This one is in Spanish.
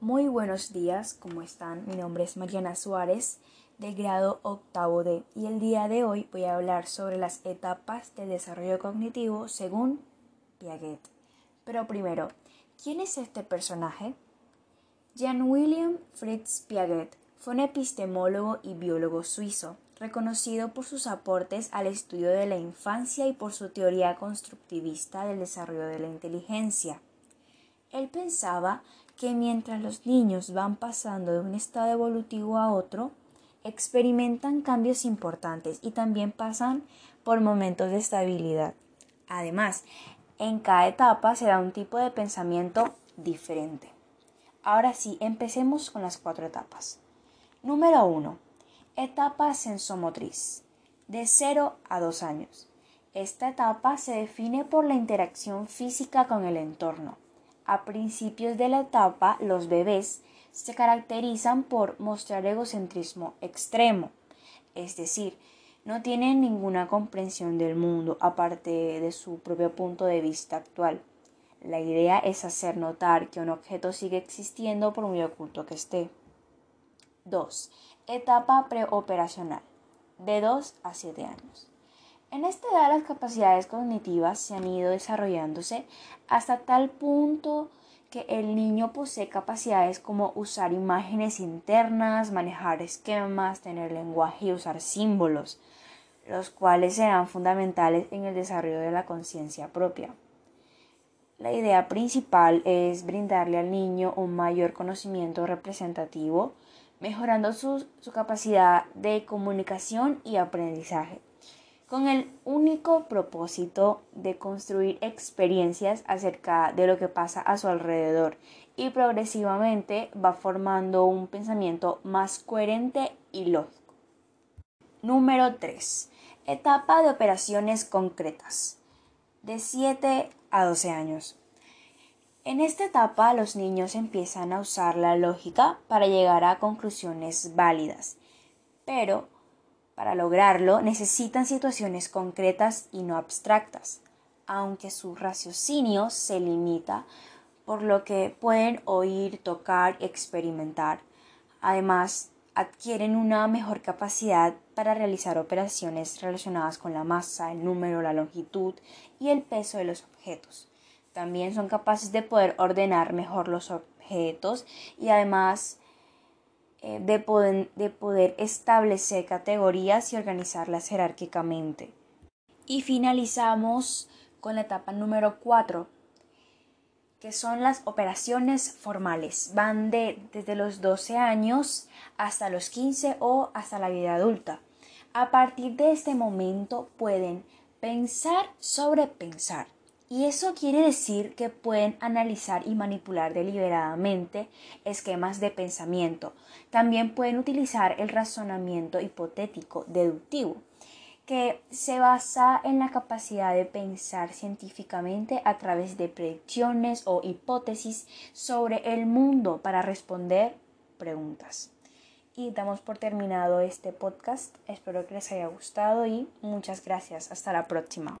Muy buenos días, ¿cómo están? Mi nombre es Mariana Suárez del grado octavo D y el día de hoy voy a hablar sobre las etapas del desarrollo cognitivo según Piaget. Pero primero, ¿quién es este personaje? Jean William Fritz Piaget fue un epistemólogo y biólogo suizo, reconocido por sus aportes al estudio de la infancia y por su teoría constructivista del desarrollo de la inteligencia. Él pensaba que mientras los niños van pasando de un estado evolutivo a otro, experimentan cambios importantes y también pasan por momentos de estabilidad. Además, en cada etapa se da un tipo de pensamiento diferente. Ahora sí, empecemos con las cuatro etapas. Número 1. Etapa sensomotriz. De 0 a 2 años. Esta etapa se define por la interacción física con el entorno a principios de la etapa, los bebés se caracterizan por mostrar egocentrismo extremo, es decir, no tienen ninguna comprensión del mundo aparte de su propio punto de vista actual. La idea es hacer notar que un objeto sigue existiendo por muy oculto que esté. 2. Etapa preoperacional. De 2 a 7 años. En esta edad las capacidades cognitivas se han ido desarrollándose hasta tal punto que el niño posee capacidades como usar imágenes internas, manejar esquemas, tener lenguaje y usar símbolos, los cuales serán fundamentales en el desarrollo de la conciencia propia. La idea principal es brindarle al niño un mayor conocimiento representativo, mejorando su, su capacidad de comunicación y aprendizaje con el único propósito de construir experiencias acerca de lo que pasa a su alrededor y progresivamente va formando un pensamiento más coherente y lógico. Número 3. Etapa de operaciones concretas. De 7 a 12 años. En esta etapa los niños empiezan a usar la lógica para llegar a conclusiones válidas, pero para lograrlo necesitan situaciones concretas y no abstractas, aunque su raciocinio se limita por lo que pueden oír, tocar, experimentar. Además, adquieren una mejor capacidad para realizar operaciones relacionadas con la masa, el número, la longitud y el peso de los objetos. También son capaces de poder ordenar mejor los objetos y además eh, de, poder, de poder establecer categorías y organizarlas jerárquicamente. Y finalizamos con la etapa número 4, que son las operaciones formales. Van de, desde los 12 años hasta los 15 o hasta la vida adulta. A partir de este momento pueden pensar sobre pensar, y eso quiere decir que pueden analizar y manipular deliberadamente esquemas de pensamiento. También pueden utilizar el razonamiento hipotético deductivo, que se basa en la capacidad de pensar científicamente a través de predicciones o hipótesis sobre el mundo para responder preguntas. Y damos por terminado este podcast. Espero que les haya gustado y muchas gracias. Hasta la próxima.